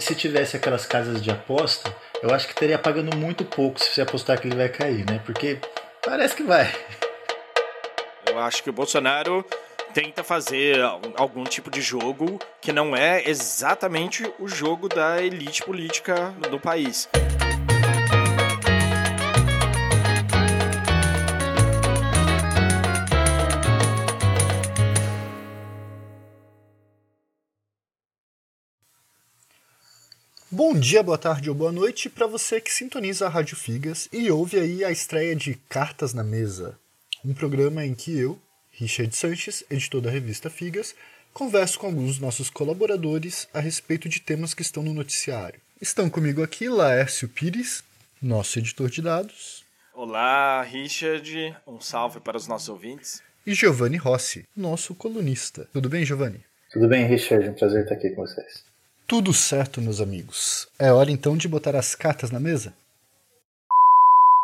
se tivesse aquelas casas de aposta, eu acho que teria pagando muito pouco se você apostar que ele vai cair, né? Porque parece que vai. Eu acho que o Bolsonaro tenta fazer algum tipo de jogo que não é exatamente o jogo da elite política do país. Bom dia, boa tarde ou boa noite para você que sintoniza a Rádio Figas e ouve aí a estreia de Cartas na Mesa, um programa em que eu, Richard Sanches, editor da revista Figas, converso com alguns dos nossos colaboradores a respeito de temas que estão no noticiário. Estão comigo aqui Laércio Pires, nosso editor de dados. Olá, Richard. Um salve para os nossos ouvintes. E Giovanni Rossi, nosso colunista. Tudo bem, Giovanni? Tudo bem, Richard. Um prazer estar aqui com vocês. Tudo certo, meus amigos. É hora então de botar as cartas na mesa?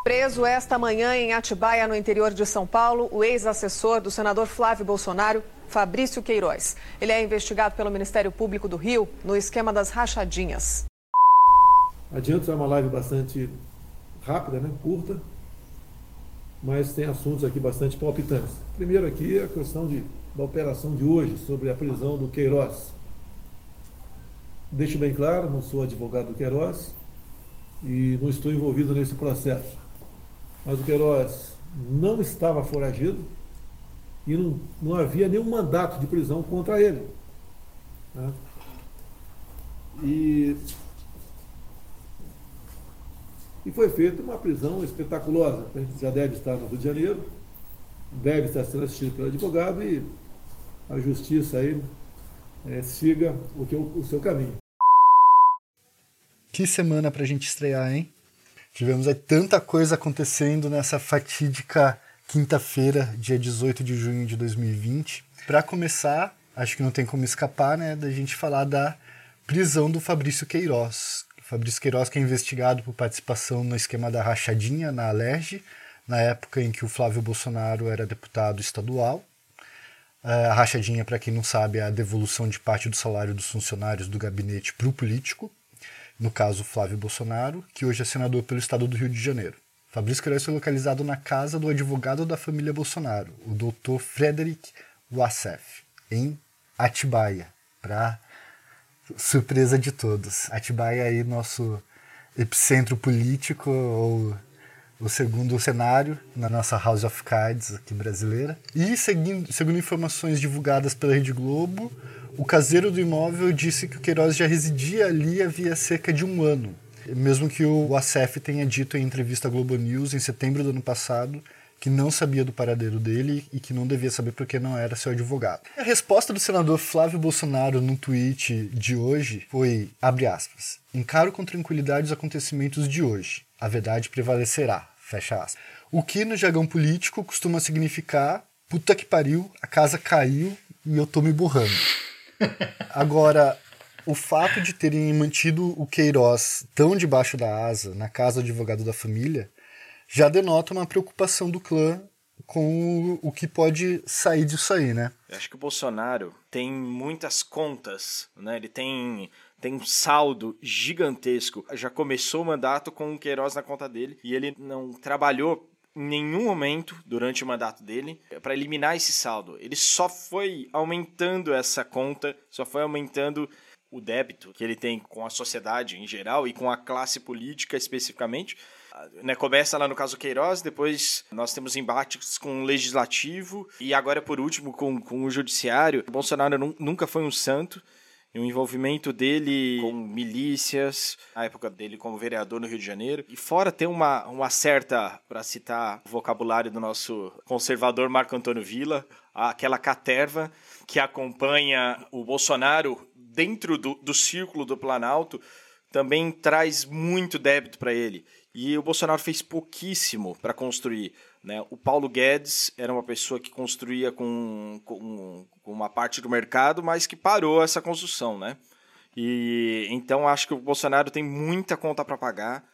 Preso esta manhã em Atibaia, no interior de São Paulo, o ex-assessor do senador Flávio Bolsonaro, Fabrício Queiroz. Ele é investigado pelo Ministério Público do Rio no esquema das rachadinhas. Adianto é uma live bastante rápida, né? curta, mas tem assuntos aqui bastante palpitantes. Primeiro aqui a questão de, da operação de hoje sobre a prisão do Queiroz. Deixo bem claro, não sou advogado do Queiroz e não estou envolvido nesse processo. Mas o Queiroz não estava foragido e não, não havia nenhum mandato de prisão contra ele. Né? E, e foi feita uma prisão espetaculosa. A gente já deve estar no Rio de Janeiro, deve estar sendo assistido pelo advogado e a justiça aí é, siga o, que, o seu caminho. Que semana para a gente estrear, hein? Tivemos aí tanta coisa acontecendo nessa fatídica quinta-feira, dia 18 de junho de 2020. Para começar, acho que não tem como escapar, né, da gente falar da prisão do Fabrício Queiroz. O Fabrício Queiroz que é investigado por participação no esquema da rachadinha na Alerj, na época em que o Flávio Bolsonaro era deputado estadual. É, a rachadinha, para quem não sabe, é a devolução de parte do salário dos funcionários do gabinete para o político no caso Flávio Bolsonaro, que hoje é senador pelo estado do Rio de Janeiro. Fabrício Queiroz foi localizado na casa do advogado da família Bolsonaro, o Dr. Frederic Wassef, em Atibaia, para surpresa de todos. Atibaia aí nosso epicentro político ou o segundo cenário na nossa House of Cards aqui brasileira. E seguindo, segundo informações divulgadas pela Rede Globo, o caseiro do imóvel disse que o Queiroz já residia ali havia cerca de um ano, mesmo que o ACF tenha dito em entrevista à Globo News em setembro do ano passado que não sabia do paradeiro dele e que não devia saber porque não era seu advogado. A resposta do senador Flávio Bolsonaro num tweet de hoje foi, abre aspas, encaro com tranquilidade os acontecimentos de hoje. A verdade prevalecerá, fecha aspas. O que no jargão político costuma significar puta que pariu, a casa caiu e eu tô me burrando. Agora, o fato de terem mantido o Queiroz tão debaixo da asa, na casa do advogado da família, já denota uma preocupação do clã com o, que pode sair disso aí, né? Eu acho que o Bolsonaro tem muitas contas, né? Ele tem tem um saldo gigantesco. Já começou o mandato com o Queiroz na conta dele e ele não trabalhou em nenhum momento durante o mandato dele para eliminar esse saldo. Ele só foi aumentando essa conta, só foi aumentando o débito que ele tem com a sociedade em geral e com a classe política especificamente. Né, começa lá no caso Queiroz, depois nós temos embates com o legislativo e agora, por último, com, com o judiciário. Bolsonaro nunca foi um santo e o envolvimento dele com milícias, a época dele como vereador no Rio de Janeiro. E fora ter uma, uma certa, para citar o vocabulário do nosso conservador Marco Antônio Villa, aquela caterva que acompanha o Bolsonaro dentro do, do círculo do Planalto, também traz muito débito para ele. E o Bolsonaro fez pouquíssimo para construir. Né? O Paulo Guedes era uma pessoa que construía com, com, com, uma parte do mercado, mas que parou essa construção. Né? E então acho que o Bolsonaro tem muita conta para pagar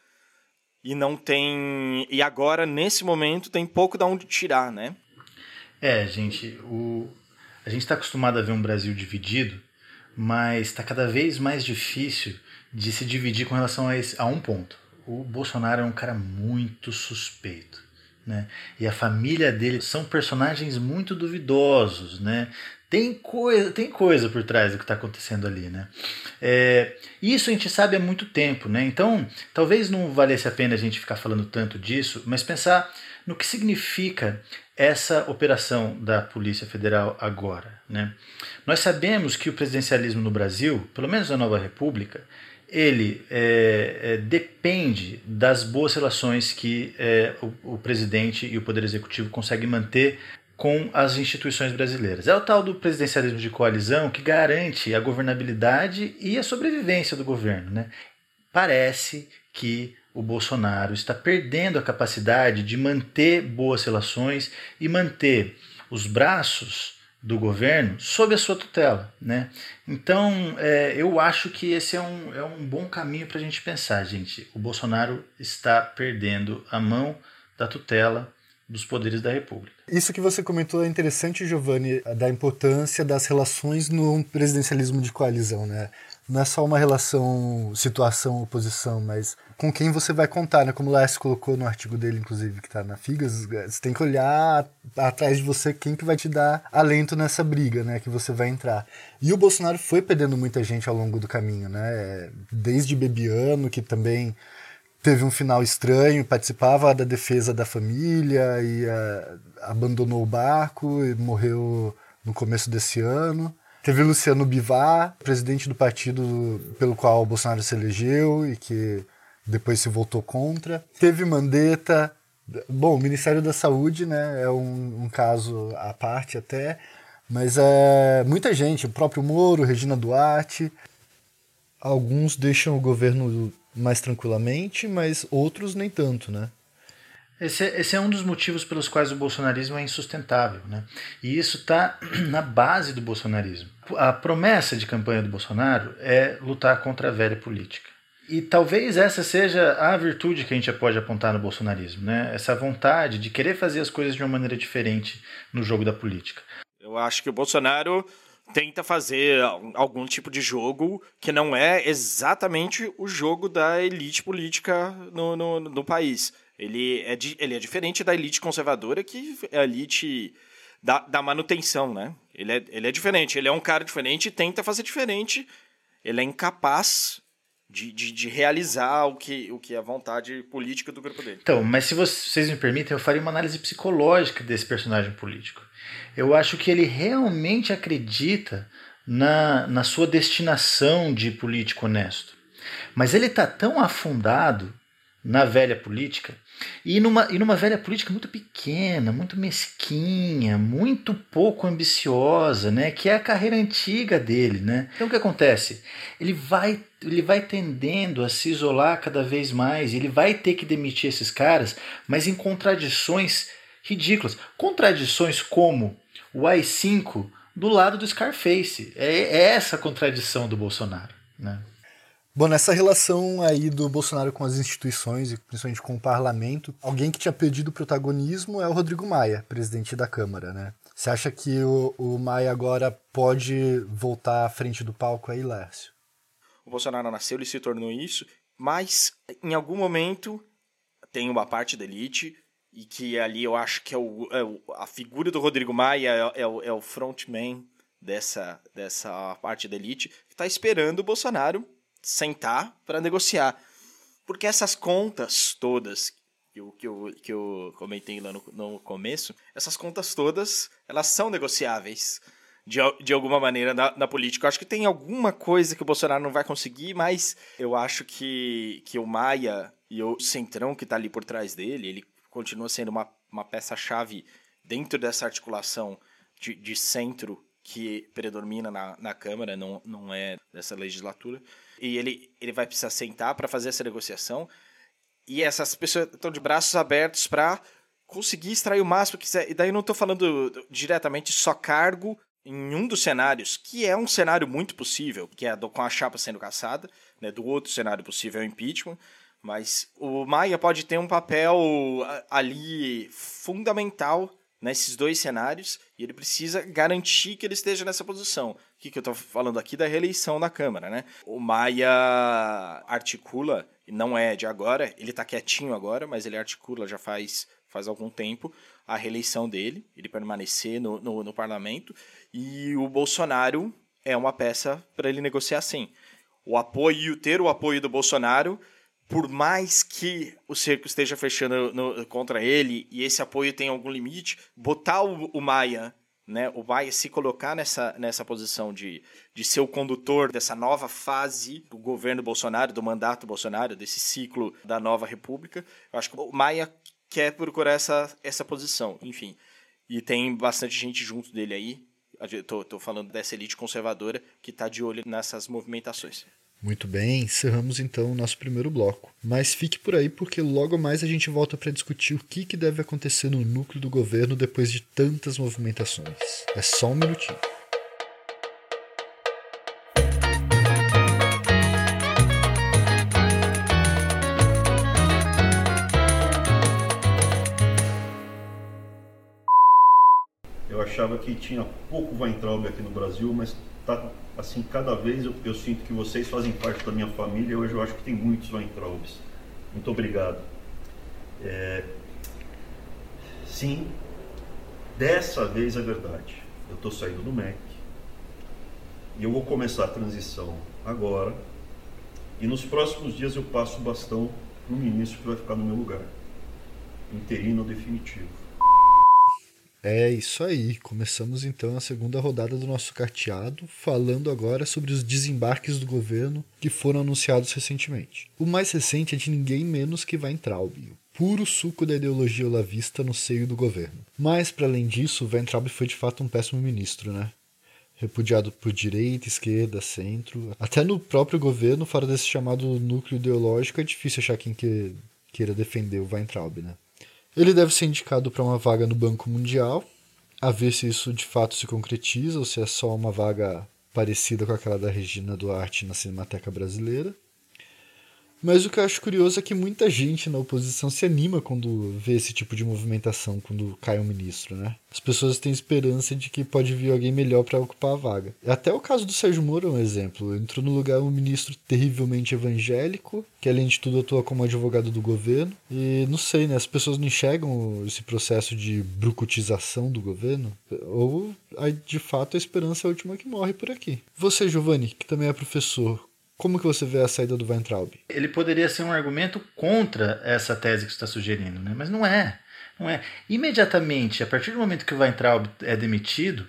e não tem. E agora, nesse momento, tem pouco da onde tirar, né? É, gente, o... a gente está acostumado a ver um Brasil dividido, mas está cada vez mais difícil de se dividir com relação a, esse, a um ponto. O Bolsonaro é um cara muito suspeito. Né? E a família dele são personagens muito duvidosos, né? Tem coisa, tem coisa por trás do que está acontecendo ali, né? É, isso a gente sabe há muito tempo, né? Então, talvez não valesse a pena a gente ficar falando tanto disso, mas pensar no que significa essa operação da Polícia Federal agora, né? Nós sabemos que o presidencialismo no Brasil, pelo menos na Nova República, ele é, é, depende das boas relações que é, o, o, presidente e o poder executivo conseguem manter com as instituições brasileiras. É o tal do presidencialismo de coalizão que garante a governabilidade e a sobrevivência do governo. Né? Parece que o Bolsonaro está perdendo a capacidade de manter boas relações e manter os braços do governo sob a sua tutela. Né? Então, é, eu acho que esse é um, é um bom caminho para a gente pensar, gente. O Bolsonaro está perdendo a mão da tutela dos poderes da República. Isso que você comentou é interessante, Giovanni, da importância das relações no presidencialismo de coalizão, né? Não é só uma relação situação-oposição, mas com quem você vai contar, né? Como o Laércio colocou no artigo dele, inclusive, que está na Figas, você tem que olhar atrás de você quem que vai te dar alento nessa briga, né? Que você vai entrar. E o Bolsonaro foi perdendo muita gente ao longo do caminho, né? Desde Bebiano, que também teve um final estranho, participava da defesa da família e uh, abandonou o barco e morreu no começo desse ano. Teve Luciano Bivar, presidente do partido pelo qual o Bolsonaro se elegeu e que depois se voltou contra. Teve Mandetta. Bom, o Ministério da Saúde né, é um, um caso à parte até, mas é muita gente, o próprio Moro, Regina Duarte. Alguns deixam o governo mais tranquilamente, mas outros nem tanto, né? Esse, é, esse é um dos motivos pelos quais o bolsonarismo é insustentável. Né? E isso está na base do bolsonarismo. A promessa de campanha do Bolsonaro é lutar contra a velha política. E talvez essa seja a virtude que a gente pode apontar no bolsonarismo, né? essa vontade de querer fazer as coisas de uma maneira diferente no jogo da política. Eu acho que o Bolsonaro tenta fazer algum tipo de jogo que não é exatamente o jogo da elite política no, no, no país. Ele é, di, ele é diferente da elite conservadora, que é a elite da, da manutenção, né? Ele é, ele é diferente, ele é um cara diferente e tenta fazer diferente. Ele é incapaz de, de, de, realizar o que, o que é a vontade política do grupo dele. Então, mas se vocês me permitem, eu faria uma análise psicológica desse personagem político. Eu acho que ele realmente acredita na, na sua destinação de político honesto. Mas ele está tão afundado na velha política e numa, e numa velha política muito pequena, muito mesquinha, muito pouco ambiciosa, né? Que é a carreira antiga dele, né? Então o que acontece? Ele vai, ele vai tendendo a se isolar cada vez mais, ele vai ter que demitir esses caras, mas em contradições ridículas. Contradições como o AI-5 do lado do Scarface. É, é essa a contradição do Bolsonaro, né? Bom, nessa relação aí do Bolsonaro com as instituições e principalmente com o parlamento, alguém que tinha perdido protagonismo é o Rodrigo Maia, presidente da Câmara, né? Você acha que o, o Maia agora pode voltar à frente do palco aí, Lércio? O Bolsonaro nasceu, ele se tornou isso, mas em algum momento tem uma parte da elite e que ali eu acho que é, o, é o a figura do Rodrigo Maia é, é, o, é o frontman dessa, dessa parte da elite que está esperando o Bolsonaro sentar para negociar. Porque essas contas todas que eu, que eu, que eu comentei lá no, no começo, essas contas todas, elas são negociáveis de, de alguma maneira na, na, política. Eu acho que tem alguma coisa que o Bolsonaro não vai conseguir, mas eu acho que, que o Maia e o Centrão que está ali por trás dele, ele continua sendo uma, uma peça-chave dentro dessa articulação de, de centro que predomina na, na Câmara, não, não é dessa legislatura. E ele, ele vai precisar sentar para fazer essa negociação. E essas pessoas estão de braços abertos para conseguir extrair o máximo que quiser. E daí não estou falando diretamente só cargo em um dos cenários, que é um cenário muito possível, que é do, com a chapa sendo caçada, né, do outro cenário possível é o impeachment, mas o Maia pode ter um papel ali fundamental nesses dois cenários e ele precisa garantir que ele esteja nessa posição. O que, que eu estou falando aqui da reeleição na Câmara, né? O Maia articula, e não é de agora, ele está quietinho agora, mas ele articula já faz, faz algum tempo a reeleição dele, ele permanecer no, no, no parlamento, e o Bolsonaro é uma peça para ele negociar sim. O apoio, ter o apoio do Bolsonaro por mais que o cerco esteja fechando no, contra ele e esse apoio tenha algum limite, botar o, o Maia, né, o Maia se colocar nessa, nessa posição de, de ser o condutor dessa nova fase do governo Bolsonaro, do mandato Bolsonaro, desse ciclo da nova república, eu acho que o Maia quer procurar essa, essa posição, enfim. E tem bastante gente junto dele aí, tô falando dessa elite conservadora que está de olho nessas movimentações. Muito bem, encerramos então o nosso primeiro bloco. Mas fique por aí porque logo mais a gente volta para discutir o que, que deve acontecer no núcleo do governo depois de tantas movimentações. É só um minutinho. Eu achava que tinha pouco Weintraub aqui no Brasil, mas tá assim, cada vez eu, eu, sinto que vocês fazem parte da minha família. Hoje eu acho que tem muitos Weintraubs. Muito obrigado. É... Sim, dessa vez é verdade. Eu estou saindo do MEC e eu vou começar a transição agora. E nos próximos dias eu passo o bastão para o ministro que vai ficar no meu lugar, interino definitivo. É isso aí. Começamos então a segunda rodada do nosso carteado, falando agora sobre os desembarques do governo que foram anunciados recentemente. O mais recente é de ninguém menos que Weintraub, o puro suco da ideologia olavista no seio do governo. Mas, para além disso, Weintraub foi de fato um péssimo ministro, né? Repudiado por direita, esquerda, centro. Até no próprio governo, fora desse chamado núcleo ideológico, é difícil achar quem que, queira defender o Weintraub, né? Ele deve ser indicado para uma vaga no Banco Mundial, a ver se isso de fato se concretiza ou se é só uma vaga parecida com aquela da Regina Duarte na Cinemateca Brasileira. Mas o que eu acho curioso é que muita gente na oposição se anima quando vê esse tipo de movimentação, quando cai um ministro, né? As pessoas têm esperança de que pode vir alguém melhor para ocupar a vaga. Até o caso do Sérgio Moro é um exemplo. Entrou no lugar um ministro terrivelmente evangélico, que além de tudo atua como advogado do governo. E não sei, né? As pessoas não enxergam esse processo de brucutização do governo. Ou, de fato, a esperança é a última que morre por aqui. Você, Giovanni, que também é professor, como que você vê a saída do Weintraub? Ele poderia ser um argumento contra essa tese que você está sugerindo, né? mas não é. Não é. Imediatamente, a partir do momento que o Weintraub é demitido,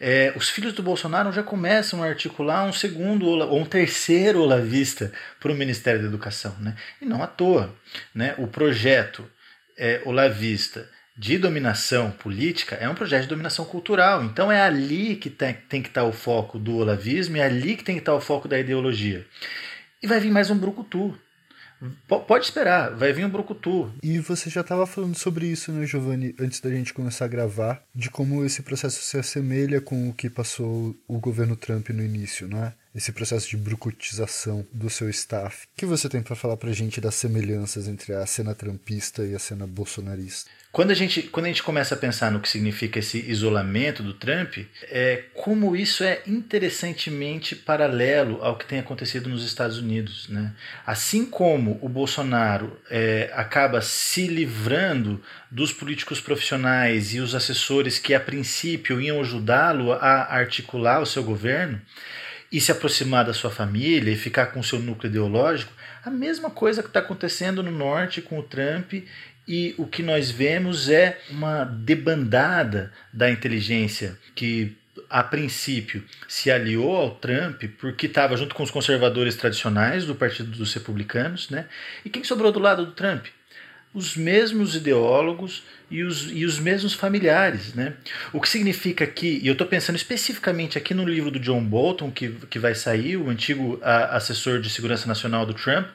é, os filhos do Bolsonaro já começam a articular um segundo ou um terceiro olavista para o Ministério da Educação. Né? E não à toa. Né? O projeto é, olavista de dominação política é um projeto de dominação cultural. Então é ali que tem, tem que estar o foco do olavismo, é ali que tem que estar o foco da ideologia. E vai vir mais um brucutu. P pode esperar, vai vir um brucutu. E você já estava falando sobre isso, né, Giovanni, antes da gente começar a gravar, de como esse processo se assemelha com o que passou o governo Trump no início, não é? Esse processo de brucutização do seu staff. O que você tem para falar para a gente das semelhanças entre a cena trumpista e a cena bolsonarista? Quando a, gente, quando a gente começa a pensar no que significa esse isolamento do Trump, é como isso é interessantemente paralelo ao que tem acontecido nos Estados Unidos. Né? Assim como o Bolsonaro é, acaba se livrando dos políticos profissionais e os assessores que a princípio iam ajudá-lo a articular o seu governo, e se aproximar da sua família e ficar com o seu núcleo ideológico, a mesma coisa que está acontecendo no norte com o Trump e o que nós vemos é uma debandada da inteligência que a princípio se aliou ao Trump porque estava junto com os conservadores tradicionais do Partido dos Republicanos, né? E quem sobrou do lado do Trump? Os mesmos ideólogos e os, e os mesmos familiares. Né? O que significa que, e eu estou pensando especificamente aqui no livro do John Bolton, que, que vai sair, o antigo a, assessor de segurança nacional do Trump,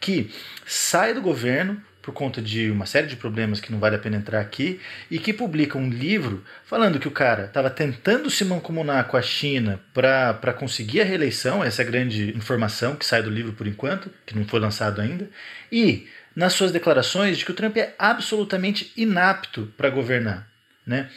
que sai do governo por conta de uma série de problemas que não vale a pena entrar aqui, e que publica um livro falando que o cara estava tentando se mancomunar com a China para conseguir a reeleição, essa é a grande informação que sai do livro por enquanto, que não foi lançado ainda, e nas suas declarações de que o Trump é absolutamente inapto para governar. né?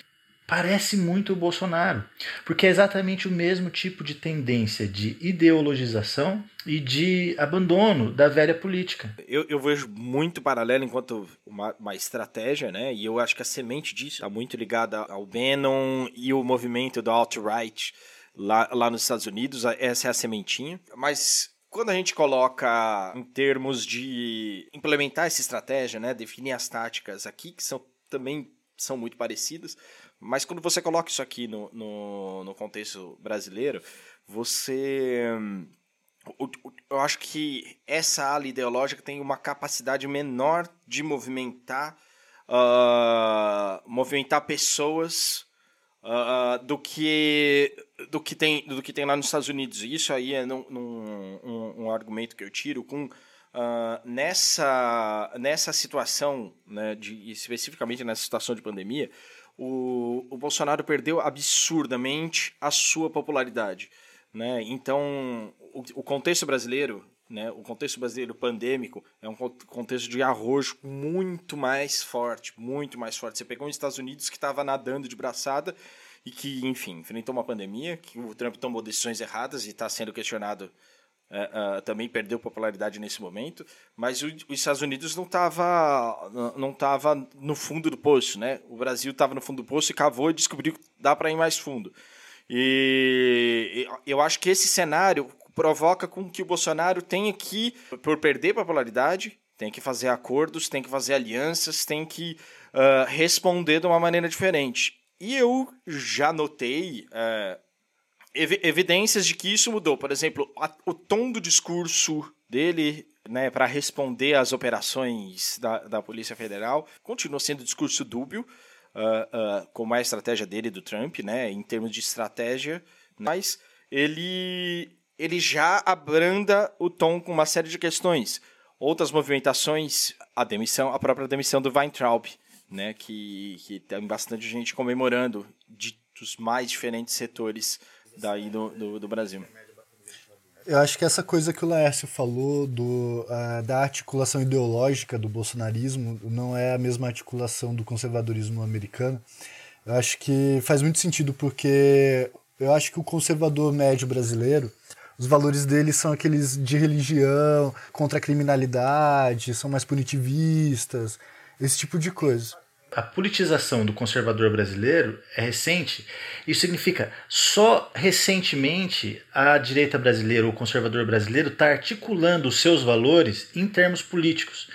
Parece muito o Bolsonaro, porque é exatamente o mesmo tipo de tendência de ideologização e de abandono da velha política. Eu, eu vejo muito paralelo enquanto uma, uma, estratégia, né? E eu acho que a semente disso está muito ligada ao Bannon e o movimento do alt-right lá, lá nos Estados Unidos. Essa é a sementinha. Mas quando a gente coloca em termos de implementar essa estratégia, né, definir as táticas aqui, que são também são muito parecidas, mas quando você coloca isso aqui no, no, no contexto brasileiro, você. Eu acho que essa ala ideológica tem uma capacidade menor de movimentar, uh, movimentar pessoas uh, do que do que tem do que tem lá nos Estados Unidos. Isso aí é num, num, um, um argumento que eu tiro com uh, nessa nessa situação, né, de, especificamente nessa situação de pandemia, o, o Bolsonaro perdeu absurdamente a sua popularidade. Né? Então, o, o contexto brasileiro, né, o contexto brasileiro pandêmico é um contexto de arrojo muito mais forte, muito mais forte. Você pegou os Estados Unidos que estava nadando de braçada e que, enfim, enfrentou uma pandemia, que o Trump tomou decisões erradas e está sendo questionado Uh, uh, também perdeu popularidade nesse momento, mas o, os Estados Unidos não estava não tava no fundo do poço, né? O Brasil estava no fundo do poço e cavou e descobriu que dá para ir mais fundo. E, eu acho que esse cenário provoca com que o Bolsonaro tenha que, por perder popularidade, tem que fazer acordos, tem que fazer alianças, tem que uh, responder de uma maneira diferente. E eu já notei ev evidências de que isso mudou. Por exemplo, a, o tom do discurso dele né, para responder às operações da, da Polícia Federal continua sendo discurso dúbio, uh, uh, como é a estratégia dele do Trump, né, em termos de estratégia, mas ele, ele já abranda o tom com uma série de questões. Outras movimentações, a demissão, a própria demissão do Weintraub, né, que, que tem bastante gente comemorando de, dos mais diferentes setores daí do, do, do Brasil. Eu acho que essa coisa que o Laércio falou do, uh, da articulação ideológica do bolsonarismo não é a mesma articulação do conservadorismo americano. Eu acho que faz muito sentido porque eu acho que o conservador médio brasileiro, os valores dele são aqueles de religião, contra a criminalidade, são mais punitivistas, esse tipo de coisa a politização do conservador brasileiro é recente. Isso significa só recentemente a direita brasileira o conservador brasileiro está articulando os seus valores em termos políticos.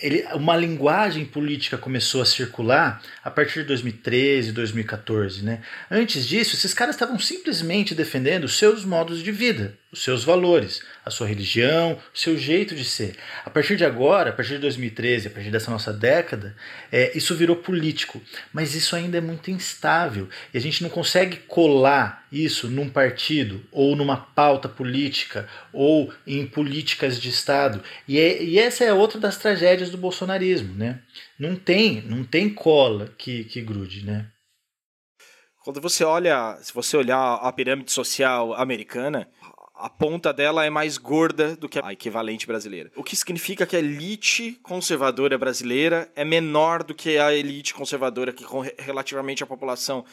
Ele, uma linguagem política começou a circular a partir de 2013, 2014. Né? Antes disso, esses caras estavam simplesmente defendendo seus modos de vida, os seus valores, a sua religião, o seu jeito de ser. A partir de agora, a partir de 2013, a partir dessa nossa década, é, isso virou político. Mas isso ainda é muito instável e a gente não consegue colar isso num partido ou numa pauta política ou em políticas de Estado. E, é, e essa é outra das tragédias do bolsonarismo. Né? Não tem, não tem cola que, que grude. Né? Quando você olha, se você olhar a pirâmide social americana, a ponta dela é mais gorda do que a equivalente brasileira. O que significa que a elite conservadora brasileira é menor do que a elite conservadora que relativamente à população.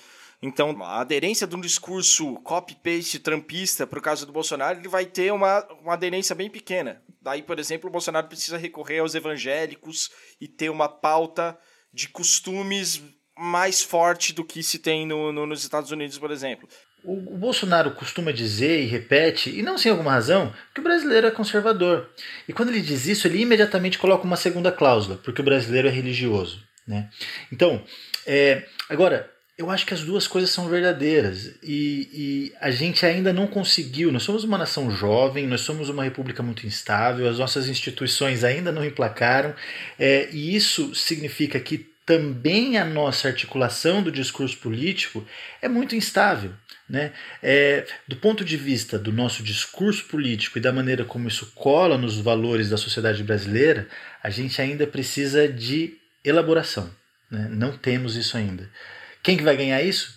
Então, a aderência de um discurso copy-paste trampista para o caso do Bolsonaro, ele vai ter uma, uma aderência bem pequena. Daí, por exemplo, o Bolsonaro precisa recorrer aos evangélicos e ter uma pauta de costumes mais forte do que se tem no, no, nos Estados Unidos, por exemplo. O, Bolsonaro costuma dizer e repete, e não sem alguma razão, que o brasileiro é conservador. E quando ele diz isso, ele imediatamente coloca uma segunda cláusula, porque o brasileiro é religioso. Né? Então, é, agora, eu acho que as duas coisas são verdadeiras e, e, a gente ainda não conseguiu. Nós somos uma nação jovem, nós somos uma república muito instável, as nossas instituições ainda não emplacaram, é, e isso significa que também a nossa articulação do discurso político é muito instável. Né? É, do ponto de vista do nosso discurso político e da maneira como isso cola nos valores da sociedade brasileira, a gente ainda precisa de elaboração. Né? Não temos isso ainda. Quem que vai ganhar isso?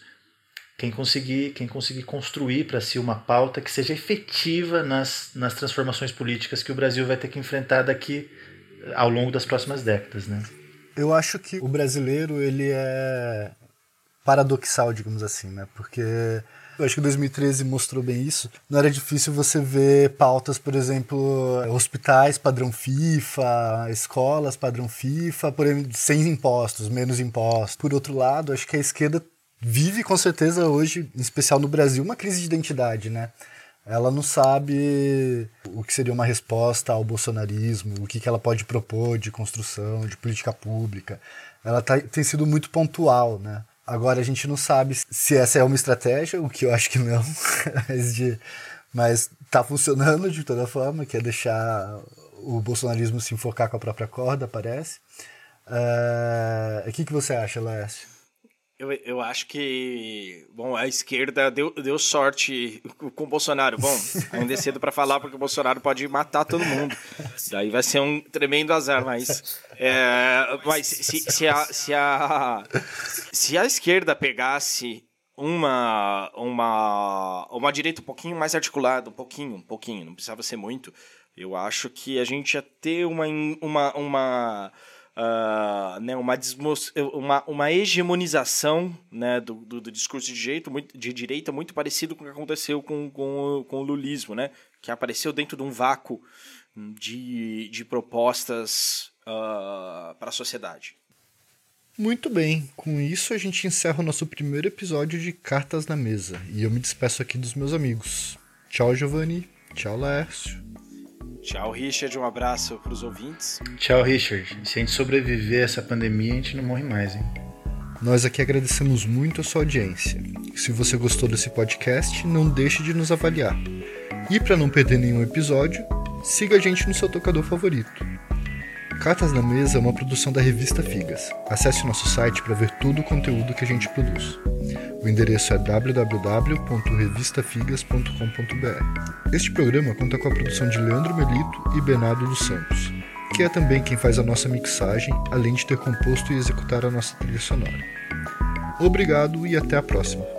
Quem conseguir, quem conseguir construir para si uma pauta que seja efetiva nas, nas transformações políticas que o Brasil vai ter que enfrentar daqui ao longo das próximas décadas. Né? Eu acho que o brasileiro ele é paradoxal, digamos assim, né? Porque eu acho que 2013 mostrou bem isso. Não era difícil você ver pautas, por exemplo, hospitais padrão FIFA, escolas padrão FIFA, por exemplo, sem impostos, menos impostos. Por outro lado, acho que a esquerda vive com certeza hoje, em especial no Brasil, uma crise de identidade, né? Ela não sabe o que seria uma resposta ao bolsonarismo, o que, que ela pode propor de construção, de política pública. Ela tá, tem sido muito pontual, né? Agora a gente não sabe se essa é uma estratégia, o que eu acho que não, mas, de, mas tá funcionando de toda forma, que é deixar o bolsonarismo se enfocar com a própria corda, parece. Uh, o que, que você acha, Laércio? Eu, eu acho que, bom, a esquerda deu, deu sorte com o Bolsonaro. Bom, ainda é cedo para falar porque o Bolsonaro pode matar todo mundo. Daí vai ser um tremendo azar, mas, é, mas se, se, a, se, a, se a esquerda pegasse uma, uma, uma direita um pouquinho mais articulada, um pouquinho, um pouquinho, não precisava ser muito, eu acho que a gente ia ter uma, uma, uma uh, né, uma, uma, uma hegemonização né, do, do, do, discurso de, jeito, de direita muito parecido com o que aconteceu com, com, com o lulismo, né, que apareceu dentro de um vácuo de, de propostas uh, para a sociedade. Muito bem, com isso a gente encerra o nosso primeiro episódio de Cartas na Mesa e eu me despeço aqui dos meus amigos. Tchau, Giovanni. Tchau, Laércio. Tchau, Richard. Um abraço para os ouvintes. Tchau, Richard. Se a gente sobreviver a essa pandemia, a gente não morre mais, hein? Nós aqui agradecemos muito a sua audiência. Se você gostou desse podcast, não deixe de nos avaliar. E para não perder nenhum episódio, siga a gente no seu tocador favorito. Cartas na Mesa é uma produção da revista Figas. Acesse nosso site para ver todo o conteúdo que a gente produz. O endereço é www.revistafigas.com.br. Este programa conta com a produção de Leandro Melito e Bernardo dos Santos, que é também quem faz a nossa mixagem, além de ter composto e executar a nossa trilha sonora. Obrigado e até a próxima!